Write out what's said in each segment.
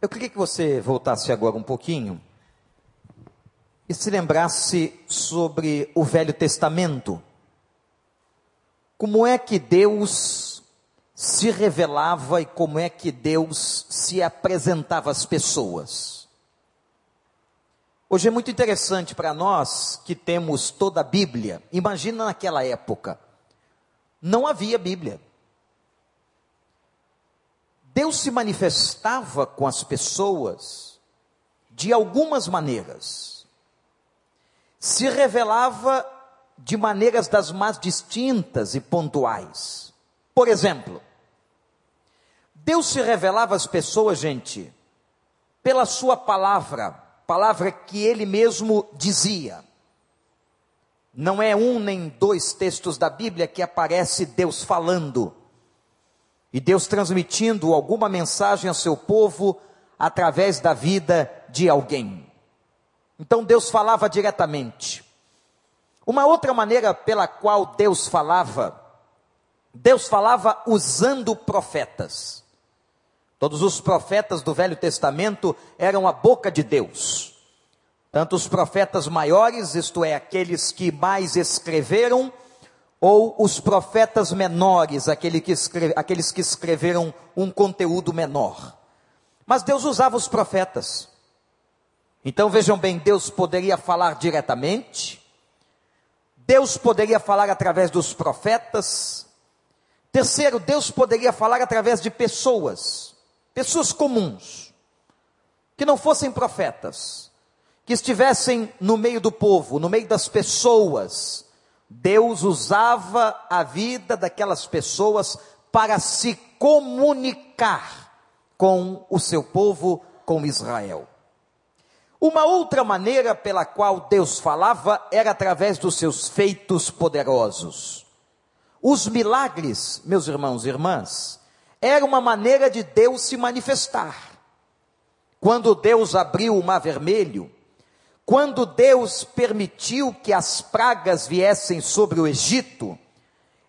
Eu queria que você voltasse agora um pouquinho e se lembrasse sobre o Velho Testamento. Como é que Deus se revelava e como é que Deus se apresentava às pessoas? Hoje é muito interessante para nós que temos toda a Bíblia. Imagina naquela época. Não havia Bíblia. Deus se manifestava com as pessoas de algumas maneiras. Se revelava de maneiras das mais distintas e pontuais. Por exemplo, Deus se revelava às pessoas, gente, pela sua palavra, palavra que ele mesmo dizia. Não é um nem dois textos da Bíblia que aparece Deus falando e Deus transmitindo alguma mensagem ao seu povo através da vida de alguém. Então Deus falava diretamente. Uma outra maneira pela qual Deus falava, Deus falava usando profetas. Todos os profetas do Velho Testamento eram a boca de Deus. Tanto os profetas maiores, isto é, aqueles que mais escreveram, ou os profetas menores, aquele que escreve, aqueles que escreveram um conteúdo menor. Mas Deus usava os profetas. Então vejam bem, Deus poderia falar diretamente, Deus poderia falar através dos profetas. Terceiro, Deus poderia falar através de pessoas, pessoas comuns, que não fossem profetas, que estivessem no meio do povo, no meio das pessoas, Deus usava a vida daquelas pessoas para se comunicar com o seu povo, com Israel. Uma outra maneira pela qual Deus falava era através dos seus feitos poderosos. Os milagres, meus irmãos e irmãs, era uma maneira de Deus se manifestar. Quando Deus abriu o mar vermelho, quando Deus permitiu que as pragas viessem sobre o Egito,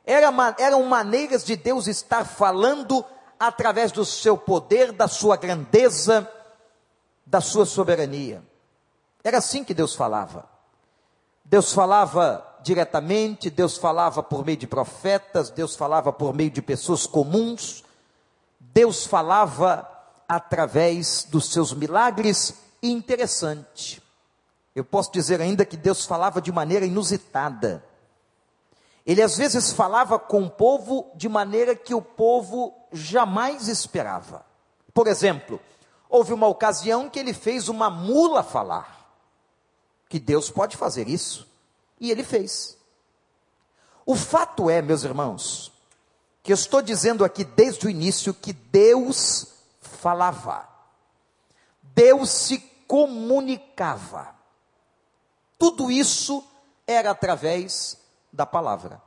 era, eram maneiras de Deus estar falando através do seu poder, da sua grandeza, da sua soberania. Era assim que Deus falava. Deus falava diretamente, Deus falava por meio de profetas, Deus falava por meio de pessoas comuns, Deus falava através dos seus milagres, interessante, eu posso dizer ainda que Deus falava de maneira inusitada. Ele às vezes falava com o povo de maneira que o povo jamais esperava. Por exemplo, houve uma ocasião que ele fez uma mula falar. Que Deus pode fazer isso. E ele fez. O fato é, meus irmãos, que eu estou dizendo aqui desde o início que Deus falava. Deus se comunicava. Tudo isso era através da palavra.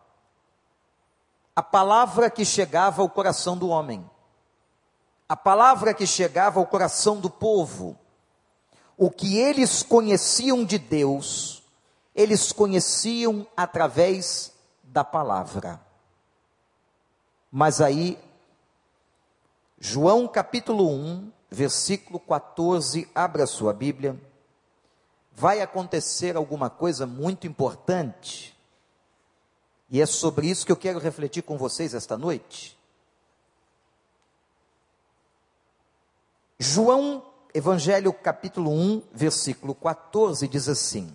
A palavra que chegava ao coração do homem. A palavra que chegava ao coração do povo. O que eles conheciam de Deus, eles conheciam através da palavra. Mas aí, João capítulo 1, versículo 14, abra sua Bíblia vai acontecer alguma coisa muito importante. E é sobre isso que eu quero refletir com vocês esta noite. João, Evangelho capítulo 1, versículo 14, diz assim: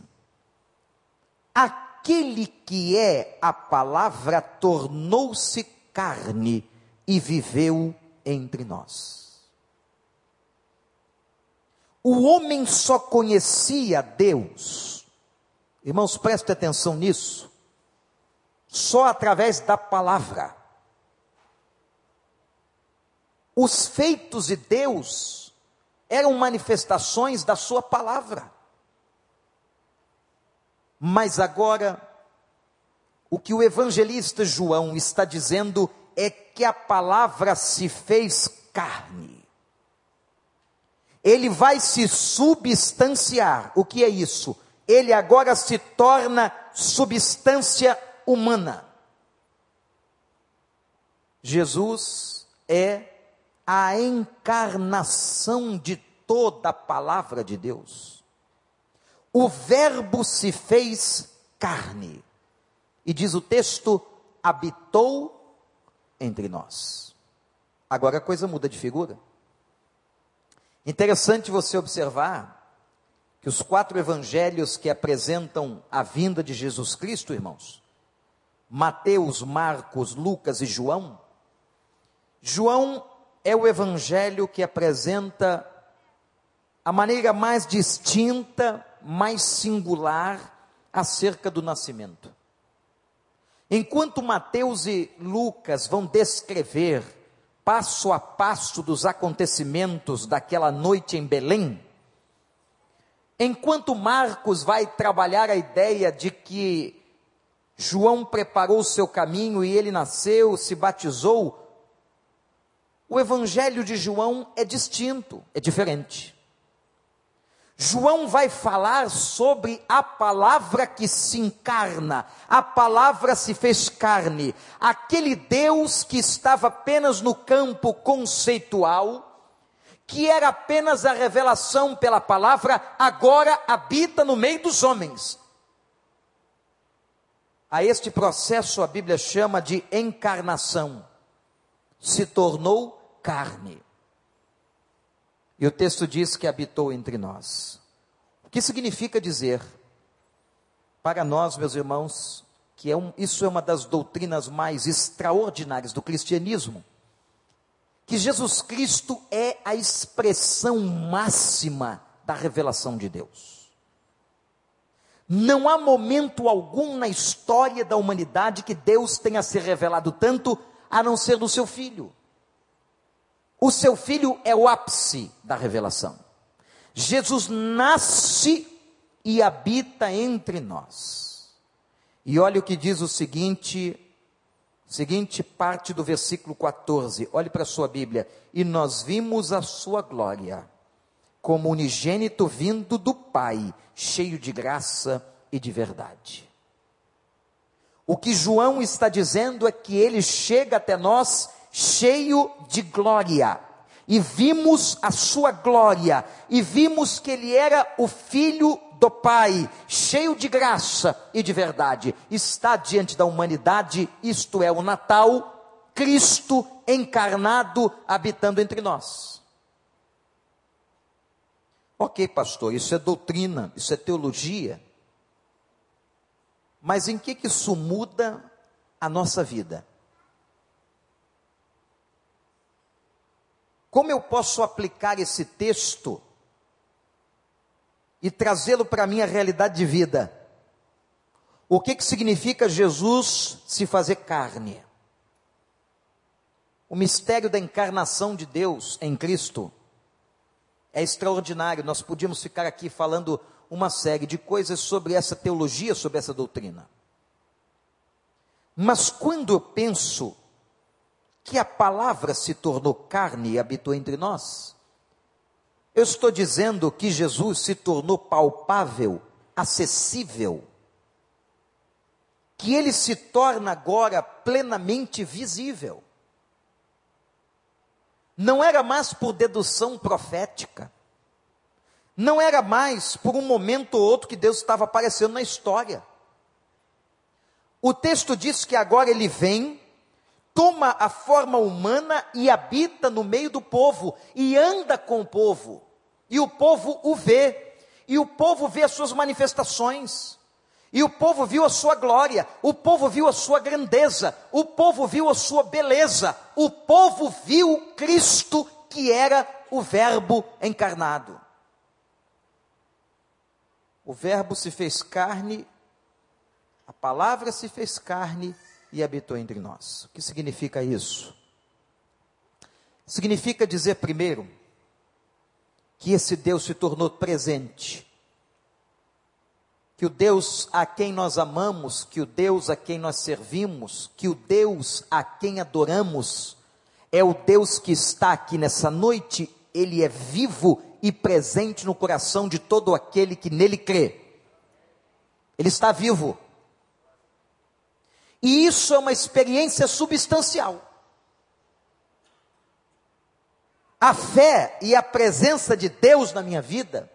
Aquele que é a palavra tornou-se carne e viveu entre nós. O homem só conhecia Deus, irmãos, prestem atenção nisso, só através da palavra. Os feitos de Deus eram manifestações da Sua palavra. Mas agora, o que o evangelista João está dizendo é que a palavra se fez carne ele vai se substanciar. O que é isso? Ele agora se torna substância humana. Jesus é a encarnação de toda a palavra de Deus. O Verbo se fez carne, e diz o texto: habitou entre nós. Agora a coisa muda de figura. Interessante você observar que os quatro evangelhos que apresentam a vinda de Jesus Cristo, irmãos, Mateus, Marcos, Lucas e João, João é o evangelho que apresenta a maneira mais distinta, mais singular acerca do nascimento. Enquanto Mateus e Lucas vão descrever passo a passo dos acontecimentos daquela noite em Belém, Enquanto Marcos vai trabalhar a ideia de que João preparou o seu caminho e ele nasceu, se batizou, o evangelho de João é distinto, é diferente. João vai falar sobre a palavra que se encarna, a palavra se fez carne, aquele Deus que estava apenas no campo conceitual, que era apenas a revelação pela palavra, agora habita no meio dos homens. A este processo a Bíblia chama de encarnação. Se tornou carne. E o texto diz que habitou entre nós. O que significa dizer, para nós, meus irmãos, que é um, isso é uma das doutrinas mais extraordinárias do cristianismo que Jesus Cristo é a expressão máxima da revelação de Deus. Não há momento algum na história da humanidade que Deus tenha se revelado tanto a não ser no seu filho. O seu filho é o ápice da revelação. Jesus nasce e habita entre nós. E olha o que diz o seguinte Seguinte parte do versículo 14, olhe para a sua Bíblia. E nós vimos a sua glória, como unigênito vindo do Pai, cheio de graça e de verdade. O que João está dizendo é que ele chega até nós cheio de glória. E vimos a sua glória, e vimos que ele era o filho do Pai, cheio de graça e de verdade, está diante da humanidade, isto é, o Natal, Cristo encarnado habitando entre nós. Ok, pastor, isso é doutrina, isso é teologia. Mas em que, que isso muda a nossa vida? Como eu posso aplicar esse texto e trazê-lo para a minha realidade de vida. O que, que significa Jesus se fazer carne? O mistério da encarnação de Deus em Cristo é extraordinário. Nós podíamos ficar aqui falando uma série de coisas sobre essa teologia, sobre essa doutrina. Mas quando eu penso que a palavra se tornou carne e habitou entre nós, eu estou dizendo que Jesus se tornou palpável, acessível, que ele se torna agora plenamente visível. Não era mais por dedução profética, não era mais por um momento ou outro que Deus estava aparecendo na história. O texto diz que agora ele vem, toma a forma humana e habita no meio do povo e anda com o povo. E o povo o vê, e o povo vê as suas manifestações, e o povo viu a sua glória, o povo viu a sua grandeza, o povo viu a sua beleza, o povo viu Cristo que era o Verbo encarnado. O Verbo se fez carne, a palavra se fez carne e habitou entre nós. O que significa isso? Significa dizer primeiro que esse Deus se tornou presente. Que o Deus a quem nós amamos, que o Deus a quem nós servimos, que o Deus a quem adoramos, é o Deus que está aqui nessa noite, ele é vivo e presente no coração de todo aquele que nele crê. Ele está vivo. E isso é uma experiência substancial. A fé e a presença de Deus na minha vida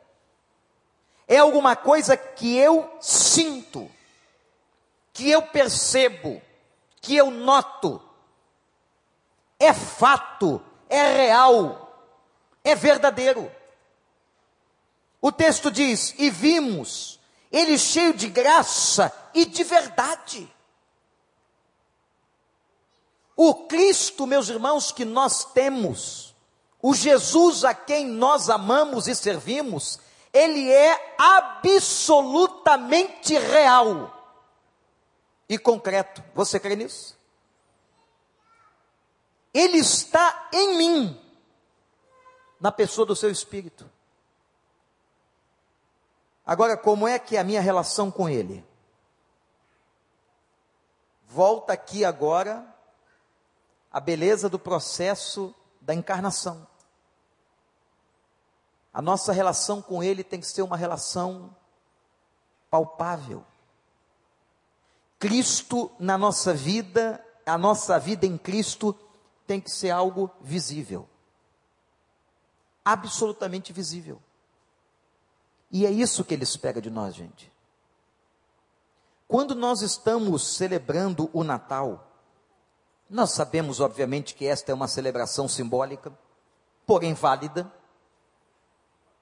é alguma coisa que eu sinto, que eu percebo, que eu noto. É fato, é real, é verdadeiro. O texto diz: E vimos ele cheio de graça e de verdade. O Cristo, meus irmãos, que nós temos, o Jesus a quem nós amamos e servimos, ele é absolutamente real e concreto. Você crê nisso? Ele está em mim, na pessoa do seu espírito. Agora, como é que é a minha relação com ele? Volta aqui agora a beleza do processo da encarnação. A nossa relação com Ele tem que ser uma relação palpável. Cristo na nossa vida, a nossa vida em Cristo tem que ser algo visível. Absolutamente visível. E é isso que ele espera de nós, gente. Quando nós estamos celebrando o Natal, nós sabemos, obviamente, que esta é uma celebração simbólica, porém válida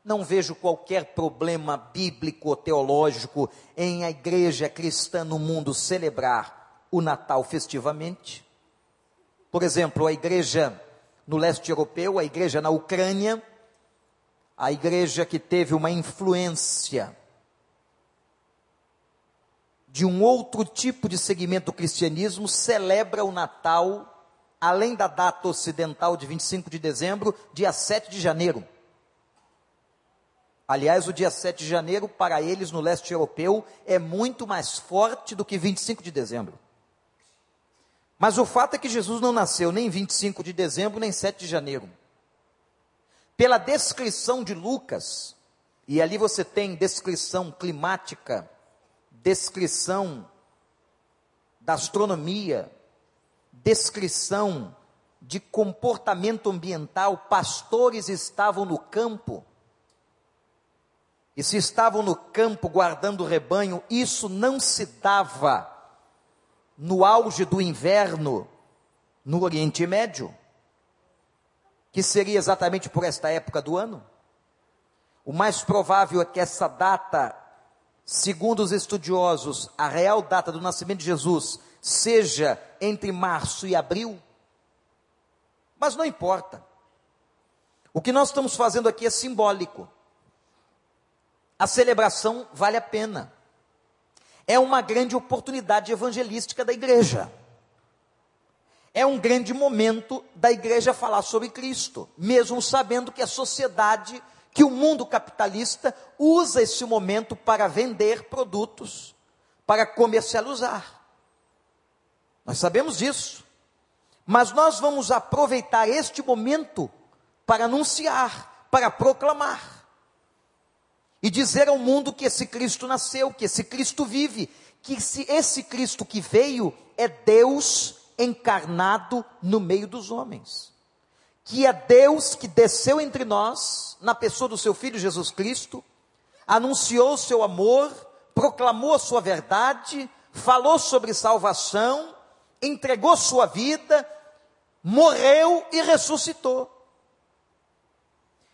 não vejo qualquer problema bíblico ou teológico em a igreja cristã no mundo celebrar o Natal festivamente. Por exemplo, a igreja no leste europeu, a igreja na Ucrânia, a igreja que teve uma influência de um outro tipo de segmento do cristianismo, celebra o Natal, além da data ocidental de 25 de dezembro, dia 7 de janeiro. Aliás, o dia 7 de janeiro, para eles no leste europeu, é muito mais forte do que 25 de dezembro. Mas o fato é que Jesus não nasceu nem 25 de dezembro, nem 7 de janeiro. Pela descrição de Lucas, e ali você tem descrição climática, descrição da astronomia, descrição de comportamento ambiental, pastores estavam no campo, e se estavam no campo guardando rebanho, isso não se dava no auge do inverno no Oriente Médio, que seria exatamente por esta época do ano. O mais provável é que essa data, segundo os estudiosos, a real data do nascimento de Jesus, seja entre março e abril. Mas não importa. O que nós estamos fazendo aqui é simbólico a celebração vale a pena. É uma grande oportunidade evangelística da igreja. É um grande momento da igreja falar sobre Cristo, mesmo sabendo que a sociedade, que o mundo capitalista usa esse momento para vender produtos, para comercializar. Nós sabemos disso. Mas nós vamos aproveitar este momento para anunciar, para proclamar e dizer ao mundo que esse Cristo nasceu, que esse Cristo vive, que esse Cristo que veio é Deus encarnado no meio dos homens. Que é Deus que desceu entre nós, na pessoa do seu Filho Jesus Cristo, anunciou o seu amor, proclamou a sua verdade, falou sobre salvação, entregou sua vida, morreu e ressuscitou.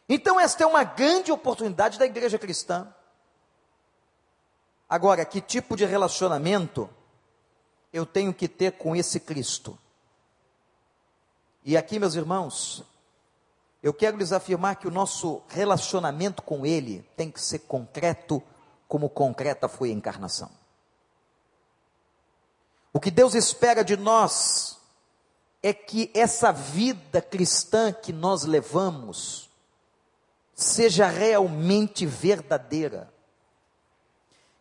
Então, esta é uma grande oportunidade da igreja cristã. Agora, que tipo de relacionamento eu tenho que ter com esse Cristo? E aqui, meus irmãos, eu quero lhes afirmar que o nosso relacionamento com Ele tem que ser concreto, como concreta foi a encarnação. O que Deus espera de nós é que essa vida cristã que nós levamos, seja realmente verdadeira.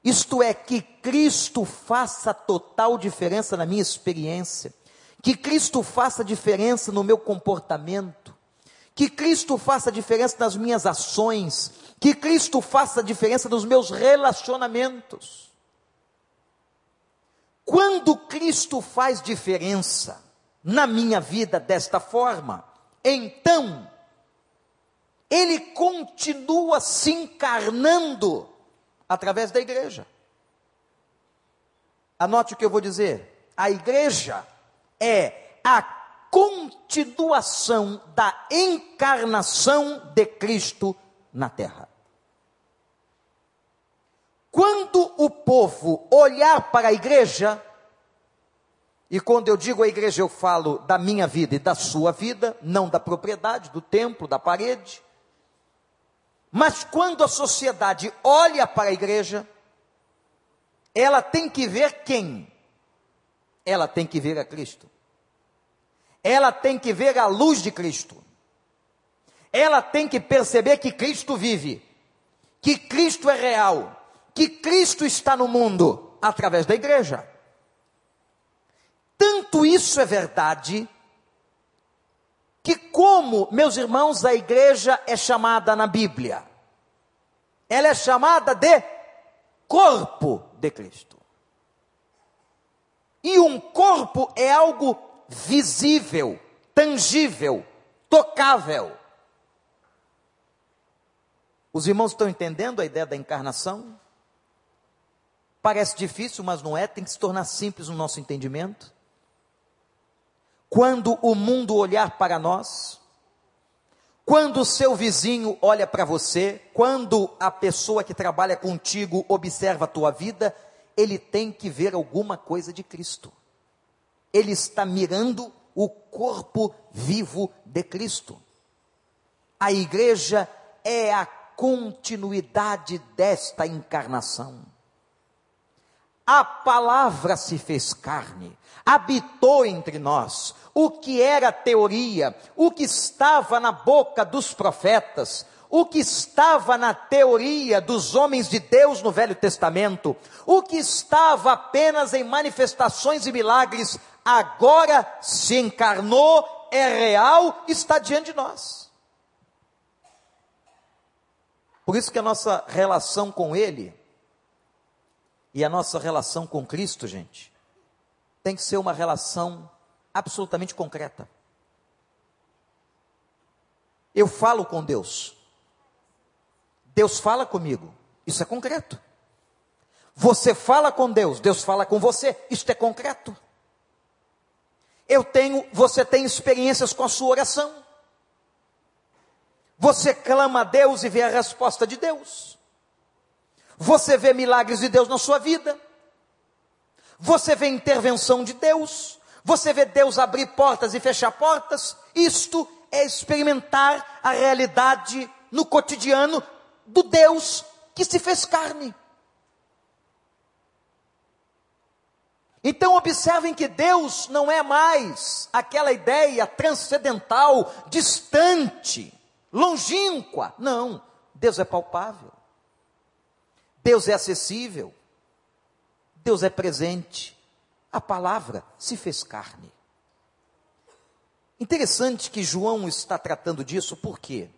Isto é, que Cristo faça total diferença na minha experiência, que Cristo faça diferença no meu comportamento, que Cristo faça diferença nas minhas ações, que Cristo faça diferença nos meus relacionamentos. Quando Cristo faz diferença na minha vida desta forma, então ele continua se encarnando através da igreja. Anote o que eu vou dizer. A igreja é a continuação da encarnação de Cristo na terra. Quando o povo olhar para a igreja, e quando eu digo a igreja, eu falo da minha vida e da sua vida, não da propriedade, do templo, da parede. Mas quando a sociedade olha para a igreja, ela tem que ver quem? Ela tem que ver a Cristo. Ela tem que ver a luz de Cristo. Ela tem que perceber que Cristo vive, que Cristo é real, que Cristo está no mundo através da igreja. Tanto isso é verdade, que, como, meus irmãos, a igreja é chamada na Bíblia, ela é chamada de corpo de Cristo. E um corpo é algo visível, tangível, tocável. Os irmãos estão entendendo a ideia da encarnação? Parece difícil, mas não é, tem que se tornar simples no nosso entendimento. Quando o mundo olhar para nós, quando o seu vizinho olha para você, quando a pessoa que trabalha contigo observa a tua vida, ele tem que ver alguma coisa de Cristo. Ele está mirando o corpo vivo de Cristo. A igreja é a continuidade desta encarnação. A palavra se fez carne, habitou entre nós. O que era teoria, o que estava na boca dos profetas, o que estava na teoria dos homens de Deus no Velho Testamento, o que estava apenas em manifestações e milagres, agora se encarnou, é real, está diante de nós. Por isso que a nossa relação com Ele e a nossa relação com Cristo, gente, tem que ser uma relação absolutamente concreta. Eu falo com Deus. Deus fala comigo. Isso é concreto. Você fala com Deus, Deus fala com você. Isso é concreto. Eu tenho, você tem experiências com a sua oração. Você clama a Deus e vê a resposta de Deus. Você vê milagres de Deus na sua vida. Você vê intervenção de Deus. Você vê Deus abrir portas e fechar portas. Isto é experimentar a realidade no cotidiano do Deus que se fez carne. Então observem que Deus não é mais aquela ideia transcendental, distante, longínqua. Não, Deus é palpável. Deus é acessível. Deus é presente. A palavra se fez carne. Interessante que João está tratando disso, por quê?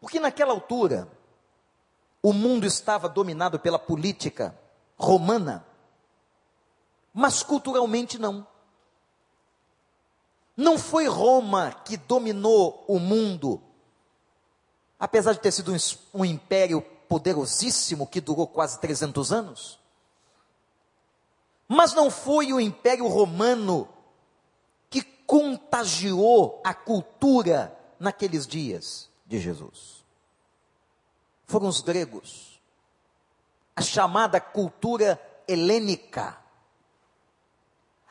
Porque naquela altura, o mundo estava dominado pela política romana, mas culturalmente não. Não foi Roma que dominou o mundo, apesar de ter sido um, um império poderosíssimo que durou quase 300 anos. Mas não foi o Império Romano que contagiou a cultura naqueles dias de Jesus. Foram os gregos. A chamada cultura helênica.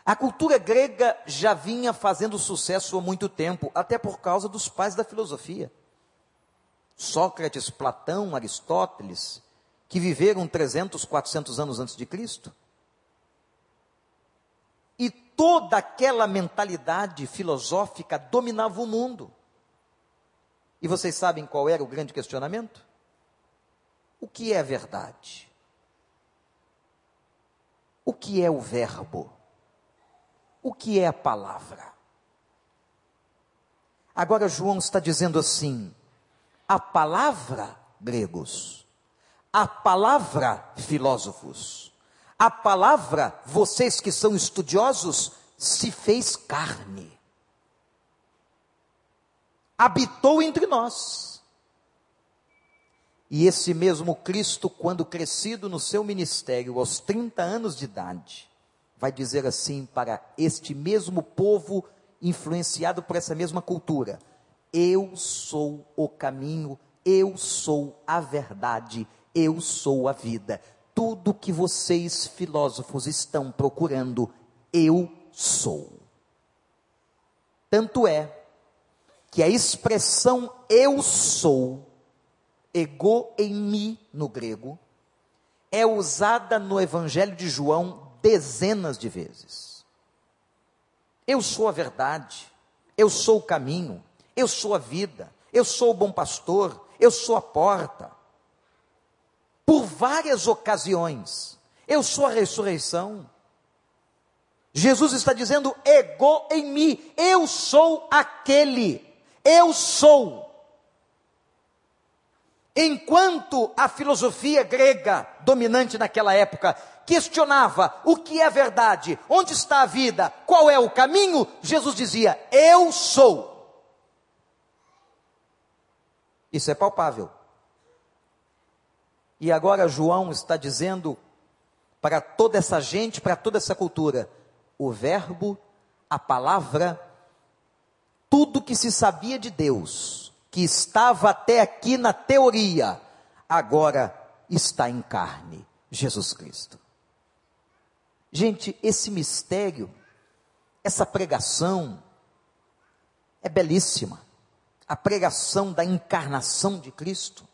A cultura grega já vinha fazendo sucesso há muito tempo, até por causa dos pais da filosofia. Sócrates, Platão, Aristóteles, que viveram 300, 400 anos antes de Cristo. E toda aquela mentalidade filosófica dominava o mundo. E vocês sabem qual era o grande questionamento? O que é verdade? O que é o verbo? O que é a palavra? Agora João está dizendo assim: a palavra, gregos, a palavra, filósofos, a palavra, vocês que são estudiosos, se fez carne. habitou entre nós. E esse mesmo Cristo, quando crescido no seu ministério, aos 30 anos de idade, vai dizer assim para este mesmo povo influenciado por essa mesma cultura: Eu sou o caminho, eu sou a verdade, eu sou a vida. Tudo que vocês, filósofos, estão procurando, eu sou. Tanto é que a expressão eu sou, ego em mim no grego, é usada no Evangelho de João dezenas de vezes. Eu sou a verdade, eu sou o caminho, eu sou a vida, eu sou o bom pastor, eu sou a porta. Por várias ocasiões, eu sou a ressurreição. Jesus está dizendo, ego em mim, eu sou aquele, eu sou. Enquanto a filosofia grega dominante naquela época questionava o que é verdade, onde está a vida, qual é o caminho, Jesus dizia: Eu sou. Isso é palpável. E agora João está dizendo para toda essa gente, para toda essa cultura, o Verbo, a palavra, tudo que se sabia de Deus, que estava até aqui na teoria, agora está em carne, Jesus Cristo. Gente, esse mistério, essa pregação, é belíssima a pregação da encarnação de Cristo.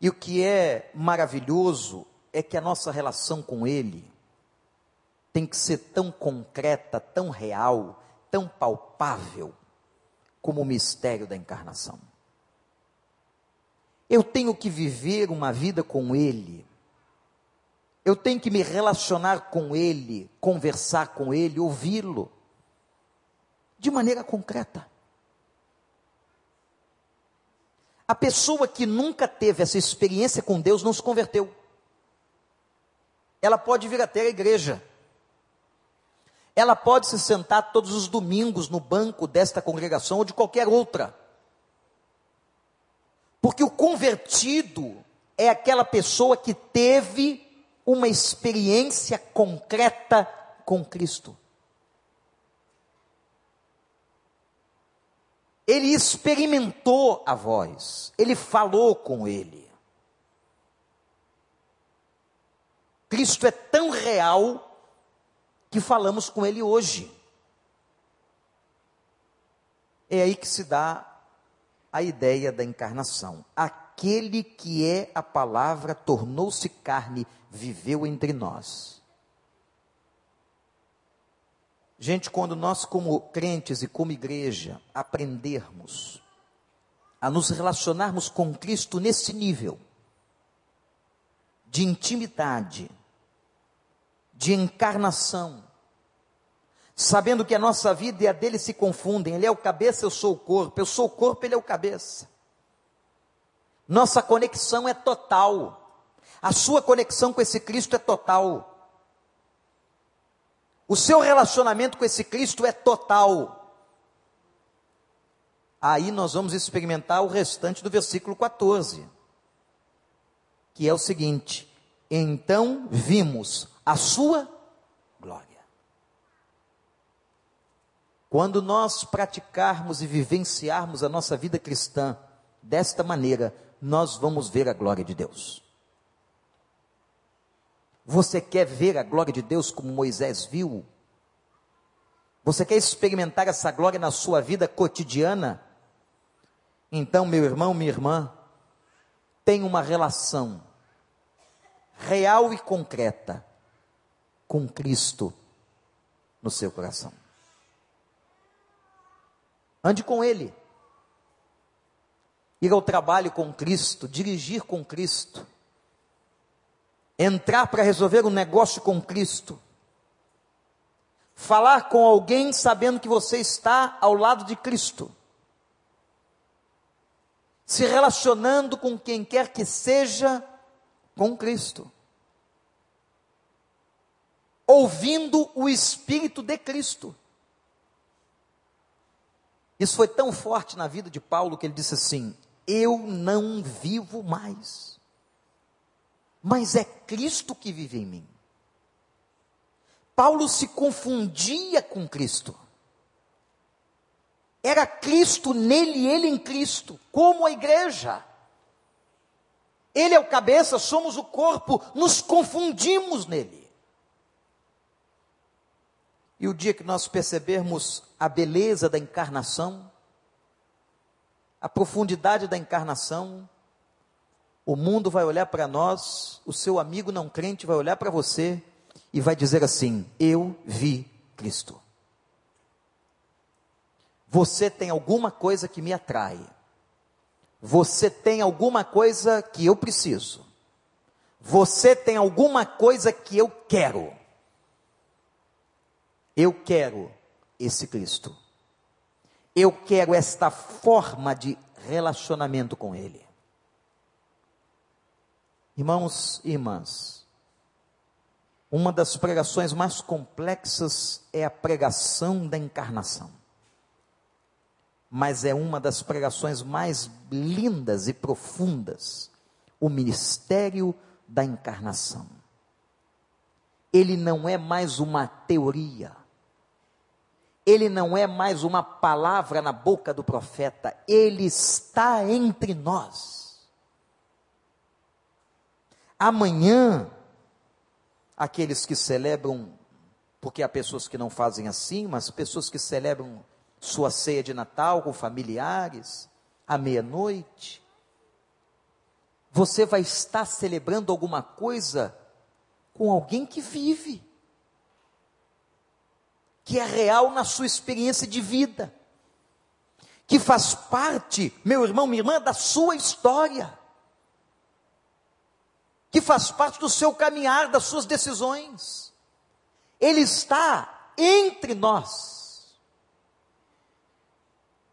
E o que é maravilhoso é que a nossa relação com Ele tem que ser tão concreta, tão real, tão palpável, como o mistério da encarnação. Eu tenho que viver uma vida com Ele, eu tenho que me relacionar com Ele, conversar com Ele, ouvi-lo, de maneira concreta. A pessoa que nunca teve essa experiência com Deus não se converteu. Ela pode vir até a igreja. Ela pode se sentar todos os domingos no banco desta congregação ou de qualquer outra. Porque o convertido é aquela pessoa que teve uma experiência concreta com Cristo. Ele experimentou a voz, ele falou com ele. Cristo é tão real que falamos com ele hoje. É aí que se dá a ideia da encarnação. Aquele que é a palavra tornou-se carne, viveu entre nós. Gente, quando nós, como crentes e como igreja, aprendermos a nos relacionarmos com Cristo nesse nível de intimidade, de encarnação, sabendo que a nossa vida e a dele se confundem, ele é o cabeça, eu sou o corpo, eu sou o corpo, ele é o cabeça. Nossa conexão é total. A sua conexão com esse Cristo é total. O seu relacionamento com esse Cristo é total. Aí nós vamos experimentar o restante do versículo 14, que é o seguinte: Então vimos a sua glória. Quando nós praticarmos e vivenciarmos a nossa vida cristã desta maneira, nós vamos ver a glória de Deus. Você quer ver a glória de Deus como Moisés viu? Você quer experimentar essa glória na sua vida cotidiana? Então, meu irmão, minha irmã, tem uma relação real e concreta com Cristo no seu coração. Ande com Ele. Ir ao trabalho com Cristo, dirigir com Cristo entrar para resolver um negócio com Cristo, falar com alguém sabendo que você está ao lado de Cristo, se relacionando com quem quer que seja com Cristo, ouvindo o Espírito de Cristo. Isso foi tão forte na vida de Paulo que ele disse assim: Eu não vivo mais, mas é Cristo que vive em mim. Paulo se confundia com Cristo. Era Cristo nele ele em Cristo, como a igreja. Ele é o cabeça, somos o corpo, nos confundimos nele. E o dia que nós percebermos a beleza da encarnação, a profundidade da encarnação, o mundo vai olhar para nós, o seu amigo não crente vai olhar para você e vai dizer assim: Eu vi Cristo. Você tem alguma coisa que me atrai. Você tem alguma coisa que eu preciso. Você tem alguma coisa que eu quero. Eu quero esse Cristo. Eu quero esta forma de relacionamento com Ele. Irmãos e irmãs, uma das pregações mais complexas é a pregação da encarnação. Mas é uma das pregações mais lindas e profundas o ministério da encarnação. Ele não é mais uma teoria ele não é mais uma palavra na boca do profeta, ele está entre nós. Amanhã, aqueles que celebram, porque há pessoas que não fazem assim, mas pessoas que celebram sua ceia de Natal com familiares, à meia-noite, você vai estar celebrando alguma coisa com alguém que vive que é real na sua experiência de vida, que faz parte, meu irmão, minha irmã, da sua história, que faz parte do seu caminhar, das suas decisões. Ele está entre nós.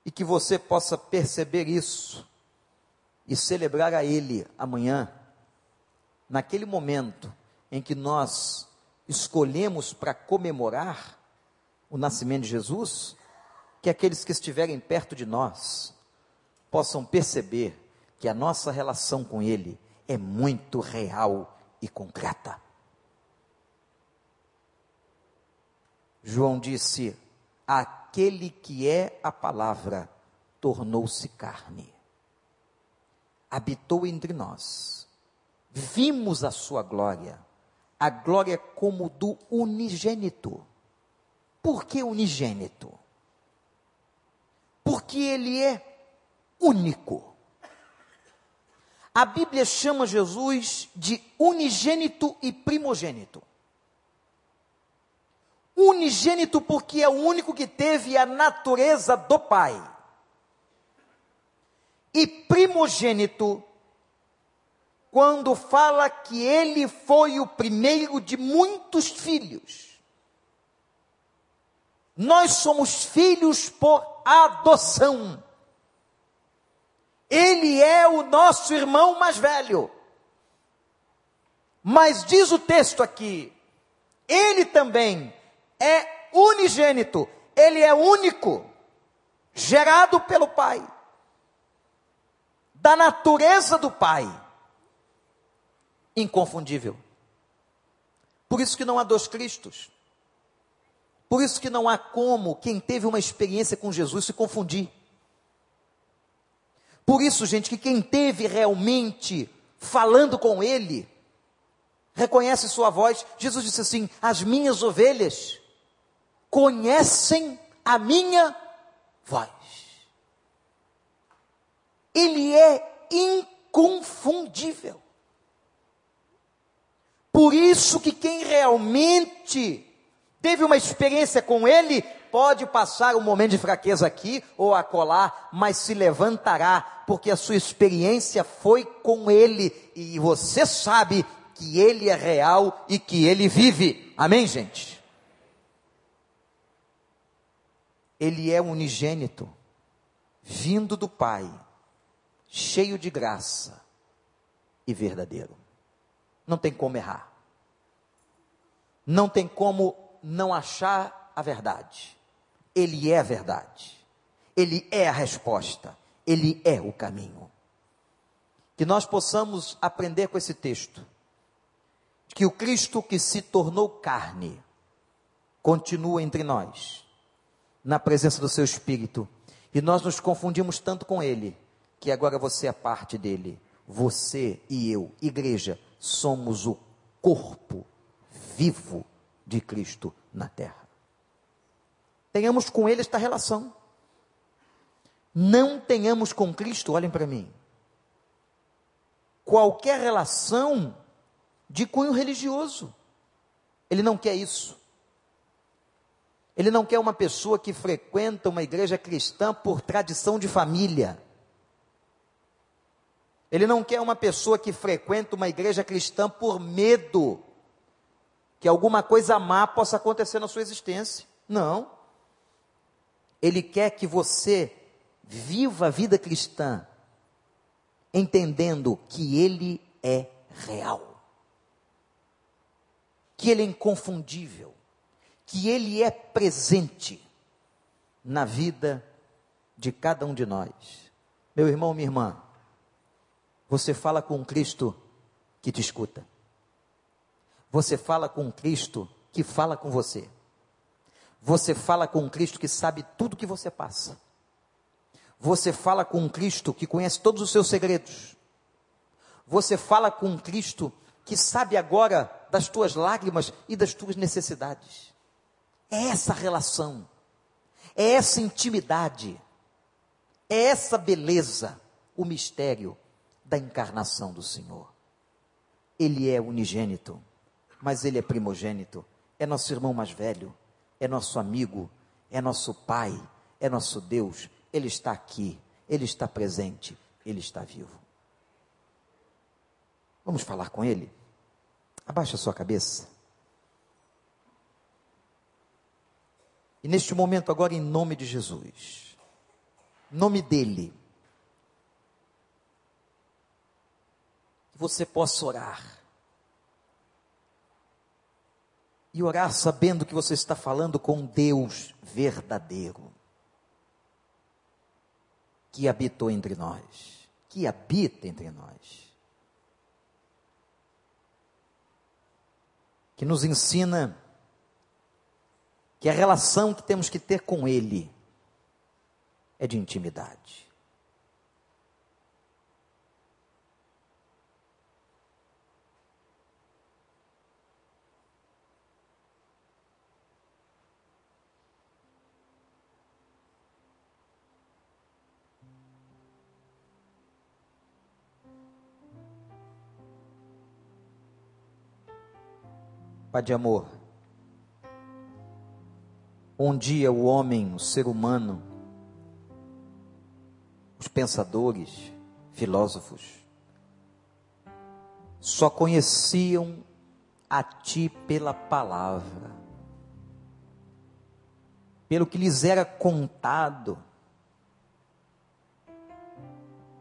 E que você possa perceber isso e celebrar a Ele amanhã, naquele momento em que nós escolhemos para comemorar o nascimento de Jesus, que aqueles que estiverem perto de nós possam perceber que a nossa relação com Ele é muito real e concreta. João disse: Aquele que é a palavra tornou-se carne, habitou entre nós, vimos a sua glória, a glória como do unigênito por que unigênito? Porque ele é único. A Bíblia chama Jesus de unigênito e primogênito. Unigênito porque é o único que teve a natureza do Pai. E primogênito quando fala que ele foi o primeiro de muitos filhos. Nós somos filhos por adoção. Ele é o nosso irmão mais velho. Mas diz o texto aqui, ele também é unigênito, ele é único, gerado pelo Pai, da natureza do Pai, inconfundível. Por isso que não há dois Cristos. Por isso que não há como quem teve uma experiência com Jesus se confundir. Por isso, gente, que quem teve realmente falando com ele, reconhece sua voz. Jesus disse assim: As minhas ovelhas conhecem a minha voz. Ele é inconfundível. Por isso que quem realmente teve uma experiência com Ele, pode passar um momento de fraqueza aqui ou acolá, mas se levantará, porque a sua experiência foi com Ele e você sabe que Ele é real e que Ele vive. Amém, gente? Ele é unigênito, vindo do Pai, cheio de graça e verdadeiro. Não tem como errar. Não tem como não achar a verdade. Ele é a verdade. Ele é a resposta, Ele é o caminho. Que nós possamos aprender com esse texto, que o Cristo que se tornou carne, continua entre nós, na presença do seu Espírito, e nós nos confundimos tanto com Ele, que agora você é parte dele. Você e eu, igreja, somos o corpo vivo de Cristo na terra. Tenhamos com Ele esta relação. Não tenhamos com Cristo, olhem para mim, qualquer relação de cunho religioso. Ele não quer isso. Ele não quer uma pessoa que frequenta uma igreja cristã por tradição de família. Ele não quer uma pessoa que frequenta uma igreja cristã por medo que alguma coisa má possa acontecer na sua existência. Não. Ele quer que você viva a vida cristã entendendo que ele é real. Que ele é inconfundível que Ele é presente na vida de cada um de nós. Meu irmão, minha irmã, você fala com Cristo que te escuta. Você fala com Cristo que fala com você. Você fala com Cristo que sabe tudo que você passa. Você fala com Cristo que conhece todos os seus segredos. Você fala com Cristo que sabe agora das tuas lágrimas e das tuas necessidades. É essa relação, é essa intimidade, é essa beleza, o mistério da encarnação do Senhor. Ele é unigênito, mas ele é primogênito, é nosso irmão mais velho, é nosso amigo, é nosso pai, é nosso Deus. Ele está aqui, ele está presente, ele está vivo. Vamos falar com ele? Abaixa a sua cabeça. E neste momento, agora, em nome de Jesus, nome dEle, que você possa orar. E orar sabendo que você está falando com Deus verdadeiro, que habitou entre nós, que habita entre nós, que nos ensina que a relação que temos que ter com Ele é de intimidade. Pai de amor, um dia o homem, o ser humano, os pensadores, filósofos, só conheciam a ti pela palavra, pelo que lhes era contado.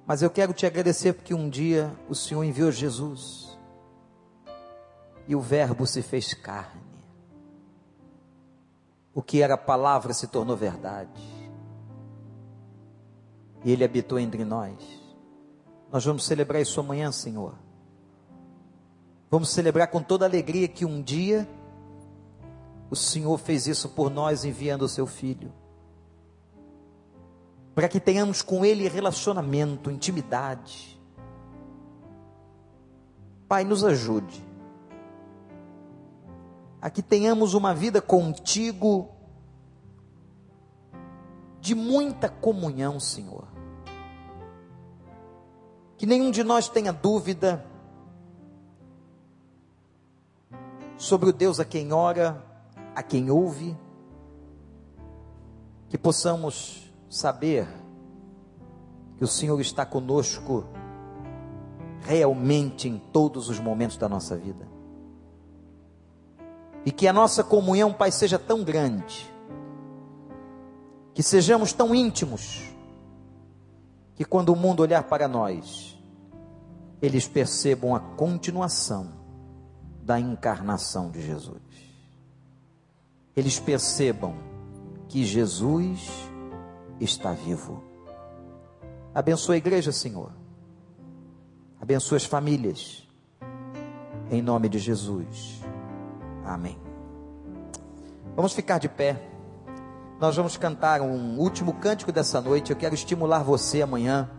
Mas eu quero te agradecer porque um dia o Senhor enviou Jesus e o Verbo se fez carne o que era palavra se tornou verdade. E Ele habitou entre nós. Nós vamos celebrar isso amanhã, Senhor. Vamos celebrar com toda alegria que um dia o Senhor fez isso por nós, enviando o seu Filho. Para que tenhamos com Ele relacionamento, intimidade. Pai, nos ajude a que tenhamos uma vida contigo de muita comunhão, Senhor. Que nenhum de nós tenha dúvida sobre o Deus a quem ora, a quem ouve, que possamos saber que o Senhor está conosco realmente em todos os momentos da nossa vida. E que a nossa comunhão, Pai, seja tão grande, que sejamos tão íntimos, que quando o mundo olhar para nós, eles percebam a continuação da encarnação de Jesus. Eles percebam que Jesus está vivo. Abençoa a igreja, Senhor. Abençoa as famílias. Em nome de Jesus. Amém. Vamos ficar de pé. Nós vamos cantar um último cântico dessa noite. Eu quero estimular você amanhã,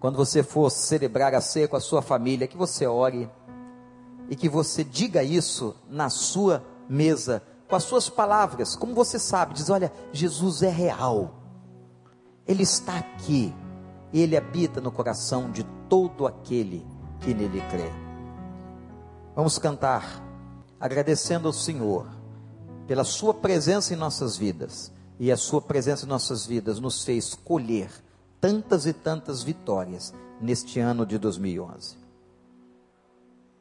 quando você for celebrar a ceia com a sua família, que você ore e que você diga isso na sua mesa, com as suas palavras, como você sabe, diz: Olha, Jesus é real, Ele está aqui, e Ele habita no coração de todo aquele que nele crê. Vamos cantar, agradecendo ao Senhor pela Sua presença em nossas vidas, e a Sua presença em nossas vidas nos fez colher tantas e tantas vitórias neste ano de 2011.